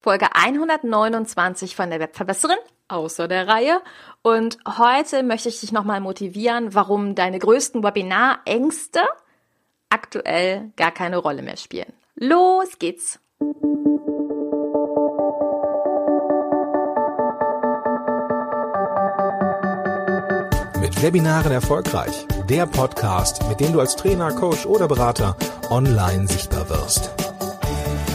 Folge 129 von der Webverbesserin außer der Reihe. Und heute möchte ich dich nochmal motivieren, warum deine größten Webinar-Ängste aktuell gar keine Rolle mehr spielen. Los geht's! Mit Webinaren erfolgreich. Der Podcast, mit dem du als Trainer, Coach oder Berater online sichtbar wirst.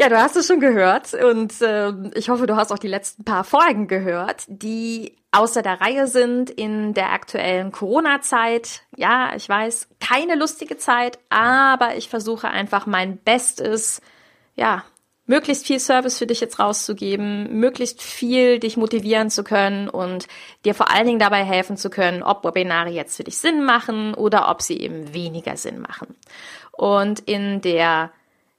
Ja, du hast es schon gehört und äh, ich hoffe, du hast auch die letzten paar Folgen gehört, die außer der Reihe sind in der aktuellen Corona-Zeit. Ja, ich weiß, keine lustige Zeit, aber ich versuche einfach mein Bestes, ja, möglichst viel Service für dich jetzt rauszugeben, möglichst viel dich motivieren zu können und dir vor allen Dingen dabei helfen zu können, ob Webinare jetzt für dich Sinn machen oder ob sie eben weniger Sinn machen. Und in der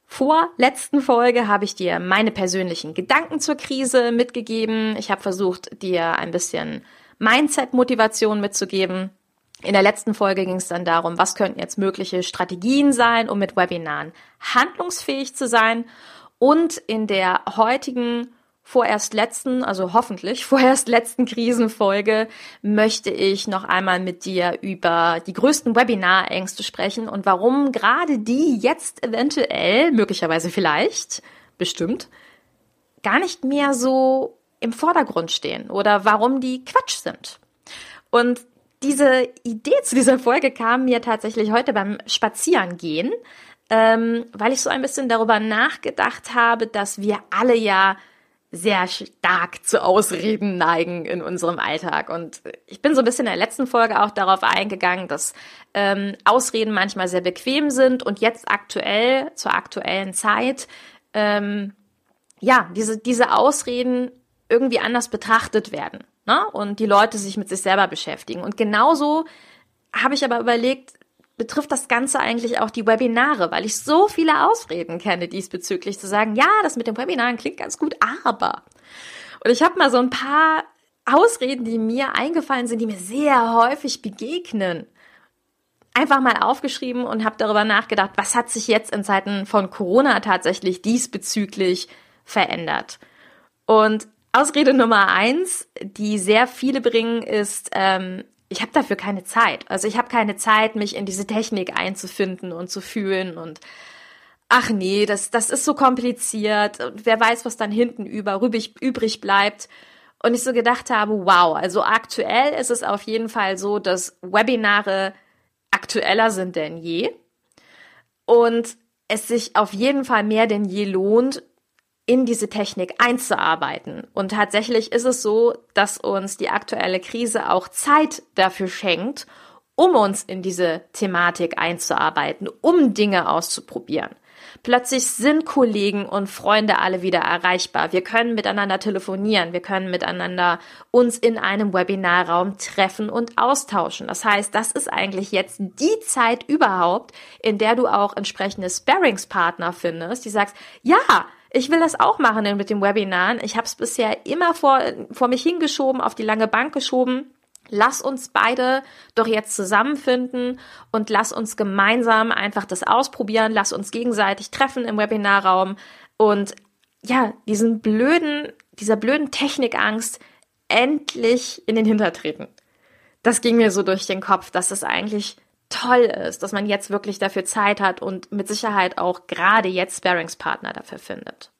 vorletzten Folge habe ich dir meine persönlichen Gedanken zur Krise mitgegeben. Ich habe versucht, dir ein bisschen Mindset-Motivation mitzugeben. In der letzten Folge ging es dann darum, was könnten jetzt mögliche Strategien sein, um mit Webinaren handlungsfähig zu sein. Und in der heutigen vorerst letzten, also hoffentlich vorerst letzten Krisenfolge möchte ich noch einmal mit dir über die größten Webinarängste sprechen und warum gerade die jetzt eventuell, möglicherweise vielleicht, bestimmt, gar nicht mehr so im Vordergrund stehen oder warum die Quatsch sind. Und diese Idee zu dieser Folge kam mir tatsächlich heute beim Spazierengehen, ähm, weil ich so ein bisschen darüber nachgedacht habe, dass wir alle ja sehr stark zu Ausreden neigen in unserem Alltag. Und ich bin so ein bisschen in der letzten Folge auch darauf eingegangen, dass ähm, Ausreden manchmal sehr bequem sind und jetzt aktuell, zur aktuellen Zeit, ähm, ja, diese, diese Ausreden irgendwie anders betrachtet werden. Ne? Und die Leute sich mit sich selber beschäftigen. Und genauso habe ich aber überlegt, betrifft das Ganze eigentlich auch die Webinare, weil ich so viele Ausreden kenne diesbezüglich, zu sagen, ja, das mit den Webinaren klingt ganz gut, aber. Und ich habe mal so ein paar Ausreden, die mir eingefallen sind, die mir sehr häufig begegnen, einfach mal aufgeschrieben und habe darüber nachgedacht, was hat sich jetzt in Zeiten von Corona tatsächlich diesbezüglich verändert. Und Ausrede Nummer eins, die sehr viele bringen, ist, ähm, ich habe dafür keine Zeit. Also ich habe keine Zeit, mich in diese Technik einzufinden und zu fühlen und ach nee, das, das ist so kompliziert und wer weiß, was dann hinten über übrig, übrig bleibt. Und ich so gedacht habe, wow, also aktuell ist es auf jeden Fall so, dass Webinare aktueller sind denn je und es sich auf jeden Fall mehr denn je lohnt, in diese Technik einzuarbeiten. Und tatsächlich ist es so, dass uns die aktuelle Krise auch Zeit dafür schenkt, um uns in diese Thematik einzuarbeiten, um Dinge auszuprobieren. Plötzlich sind Kollegen und Freunde alle wieder erreichbar. Wir können miteinander telefonieren. Wir können miteinander uns in einem Webinarraum treffen und austauschen. Das heißt, das ist eigentlich jetzt die Zeit überhaupt, in der du auch entsprechende Sparringspartner findest, die sagst, ja, ich will das auch machen mit den Webinaren. Ich habe es bisher immer vor, vor mich hingeschoben, auf die lange Bank geschoben. Lass uns beide doch jetzt zusammenfinden und lass uns gemeinsam einfach das ausprobieren. Lass uns gegenseitig treffen im Webinarraum und ja, diesen blöden, dieser blöden Technikangst endlich in den Hintertreten. Das ging mir so durch den Kopf, dass es eigentlich toll ist, dass man jetzt wirklich dafür Zeit hat und mit Sicherheit auch gerade jetzt Sparingspartner dafür findet.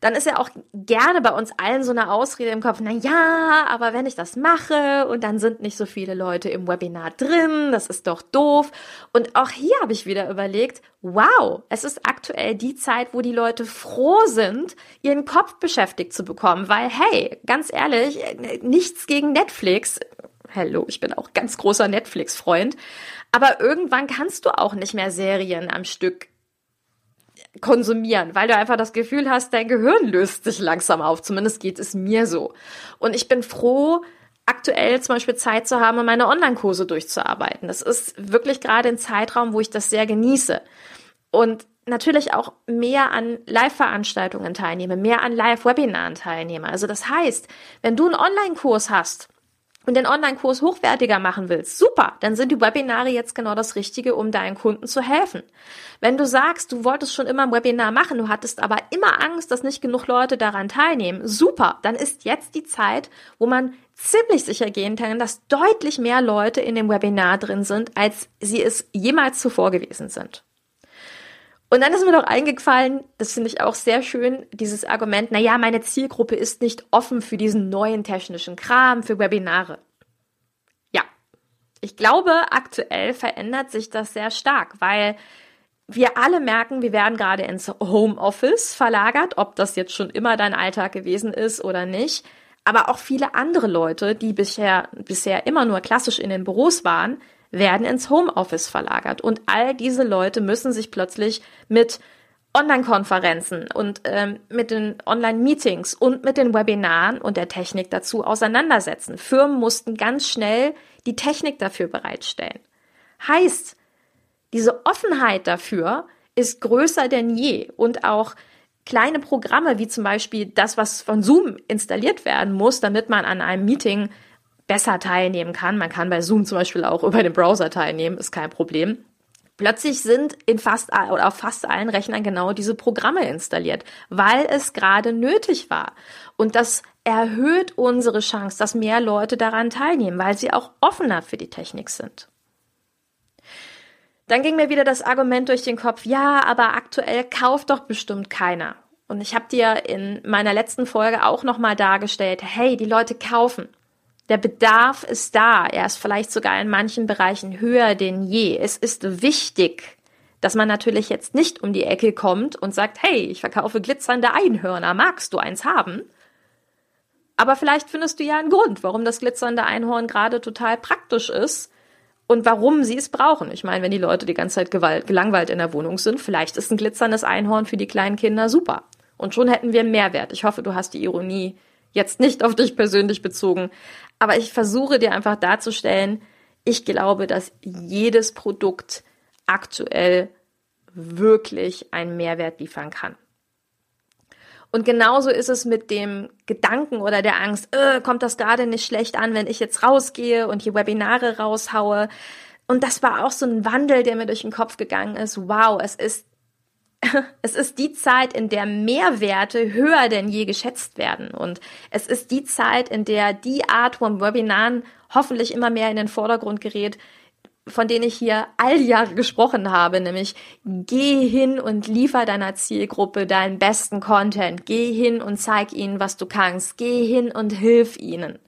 Dann ist ja auch gerne bei uns allen so eine Ausrede im Kopf, na ja, aber wenn ich das mache und dann sind nicht so viele Leute im Webinar drin, das ist doch doof. Und auch hier habe ich wieder überlegt, wow, es ist aktuell die Zeit, wo die Leute froh sind, ihren Kopf beschäftigt zu bekommen, weil hey, ganz ehrlich, nichts gegen Netflix, Hello, ich bin auch ganz großer Netflix-Freund. Aber irgendwann kannst du auch nicht mehr Serien am Stück konsumieren, weil du einfach das Gefühl hast, dein Gehirn löst sich langsam auf. Zumindest geht es mir so. Und ich bin froh, aktuell zum Beispiel Zeit zu haben, meine Online-Kurse durchzuarbeiten. Das ist wirklich gerade ein Zeitraum, wo ich das sehr genieße. Und natürlich auch mehr an Live-Veranstaltungen teilnehme, mehr an Live-Webinaren teilnehme. Also das heißt, wenn du einen Online-Kurs hast und den Online-Kurs hochwertiger machen willst, super, dann sind die Webinare jetzt genau das Richtige, um deinen Kunden zu helfen. Wenn du sagst, du wolltest schon immer ein Webinar machen, du hattest aber immer Angst, dass nicht genug Leute daran teilnehmen, super, dann ist jetzt die Zeit, wo man ziemlich sicher gehen kann, dass deutlich mehr Leute in dem Webinar drin sind, als sie es jemals zuvor gewesen sind. Und dann ist mir noch eingefallen, das finde ich auch sehr schön, dieses Argument, na ja, meine Zielgruppe ist nicht offen für diesen neuen technischen Kram, für Webinare. Ja. Ich glaube, aktuell verändert sich das sehr stark, weil wir alle merken, wir werden gerade ins Homeoffice verlagert, ob das jetzt schon immer dein Alltag gewesen ist oder nicht. Aber auch viele andere Leute, die bisher, bisher immer nur klassisch in den Büros waren, werden ins Homeoffice verlagert. Und all diese Leute müssen sich plötzlich mit Online-Konferenzen und ähm, mit den Online-Meetings und mit den Webinaren und der Technik dazu auseinandersetzen. Firmen mussten ganz schnell die Technik dafür bereitstellen. Heißt, diese Offenheit dafür ist größer denn je und auch kleine Programme wie zum Beispiel das, was von Zoom installiert werden muss, damit man an einem Meeting besser teilnehmen kann. Man kann bei Zoom zum Beispiel auch über den Browser teilnehmen, ist kein Problem. Plötzlich sind in fast oder auf fast allen Rechnern genau diese Programme installiert, weil es gerade nötig war. Und das erhöht unsere Chance, dass mehr Leute daran teilnehmen, weil sie auch offener für die Technik sind. Dann ging mir wieder das Argument durch den Kopf, ja, aber aktuell kauft doch bestimmt keiner. Und ich habe dir in meiner letzten Folge auch nochmal dargestellt, hey, die Leute kaufen. Der Bedarf ist da. Er ist vielleicht sogar in manchen Bereichen höher denn je. Es ist wichtig, dass man natürlich jetzt nicht um die Ecke kommt und sagt, hey, ich verkaufe glitzernde Einhörner. Magst du eins haben? Aber vielleicht findest du ja einen Grund, warum das glitzernde Einhorn gerade total praktisch ist und warum sie es brauchen. Ich meine, wenn die Leute die ganze Zeit gelangweilt in der Wohnung sind, vielleicht ist ein glitzerndes Einhorn für die kleinen Kinder super. Und schon hätten wir Mehrwert. Ich hoffe, du hast die Ironie jetzt nicht auf dich persönlich bezogen. Aber ich versuche dir einfach darzustellen, ich glaube, dass jedes Produkt aktuell wirklich einen Mehrwert liefern kann. Und genauso ist es mit dem Gedanken oder der Angst, äh, kommt das gerade nicht schlecht an, wenn ich jetzt rausgehe und hier Webinare raushaue. Und das war auch so ein Wandel, der mir durch den Kopf gegangen ist. Wow, es ist es ist die Zeit, in der Mehrwerte höher denn je geschätzt werden. Und es ist die Zeit, in der die Art von Webinaren hoffentlich immer mehr in den Vordergrund gerät, von denen ich hier all Jahre gesprochen habe, nämlich geh hin und liefer deiner Zielgruppe deinen besten Content. Geh hin und zeig ihnen, was du kannst. Geh hin und hilf ihnen.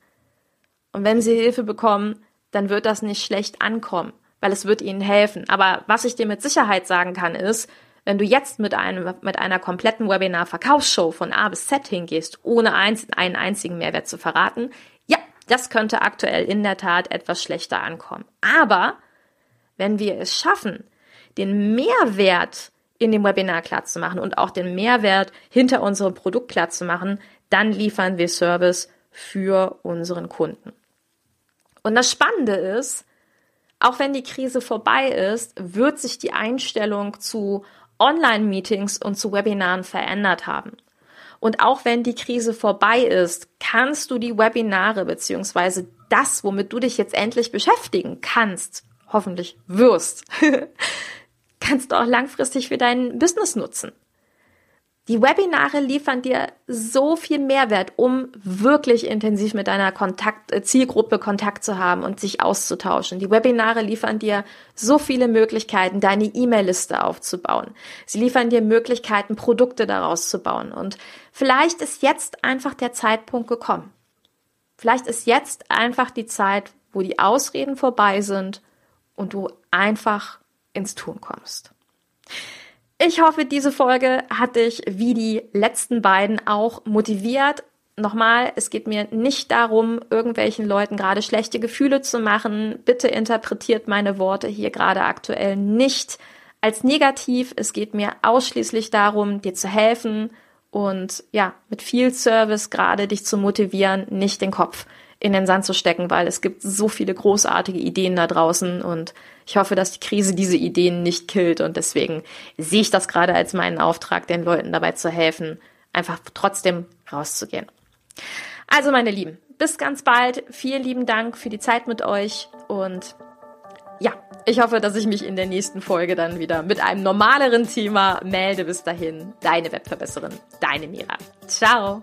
Und wenn sie Hilfe bekommen, dann wird das nicht schlecht ankommen, weil es wird ihnen helfen. Aber was ich dir mit Sicherheit sagen kann, ist, wenn du jetzt mit, einem, mit einer kompletten Webinar-Verkaufsshow von A bis Z hingehst, ohne eins, einen einzigen Mehrwert zu verraten, ja, das könnte aktuell in der Tat etwas schlechter ankommen. Aber wenn wir es schaffen, den Mehrwert in dem Webinar klar zu machen und auch den Mehrwert hinter unserem Produkt klar zu machen, dann liefern wir Service für unseren Kunden. Und das Spannende ist, auch wenn die Krise vorbei ist, wird sich die Einstellung zu Online-Meetings und zu Webinaren verändert haben. Und auch wenn die Krise vorbei ist, kannst du die Webinare beziehungsweise das, womit du dich jetzt endlich beschäftigen kannst, hoffentlich wirst, kannst du auch langfristig für dein Business nutzen. Die Webinare liefern dir so viel Mehrwert, um wirklich intensiv mit deiner Kontakt äh, Zielgruppe Kontakt zu haben und sich auszutauschen. Die Webinare liefern dir so viele Möglichkeiten, deine E-Mail-Liste aufzubauen. Sie liefern dir Möglichkeiten, Produkte daraus zu bauen. Und vielleicht ist jetzt einfach der Zeitpunkt gekommen. Vielleicht ist jetzt einfach die Zeit, wo die Ausreden vorbei sind und du einfach ins Tun kommst. Ich hoffe, diese Folge hat dich wie die letzten beiden auch motiviert. Nochmal, es geht mir nicht darum, irgendwelchen Leuten gerade schlechte Gefühle zu machen. Bitte interpretiert meine Worte hier gerade aktuell nicht als negativ. Es geht mir ausschließlich darum, dir zu helfen und ja, mit viel Service gerade dich zu motivieren, nicht den Kopf in den Sand zu stecken, weil es gibt so viele großartige Ideen da draußen und ich hoffe, dass die Krise diese Ideen nicht killt und deswegen sehe ich das gerade als meinen Auftrag, den Leuten dabei zu helfen, einfach trotzdem rauszugehen. Also meine Lieben, bis ganz bald. Vielen lieben Dank für die Zeit mit euch und ja, ich hoffe, dass ich mich in der nächsten Folge dann wieder mit einem normaleren Thema melde. Bis dahin, deine Webverbesserin, deine Mira. Ciao.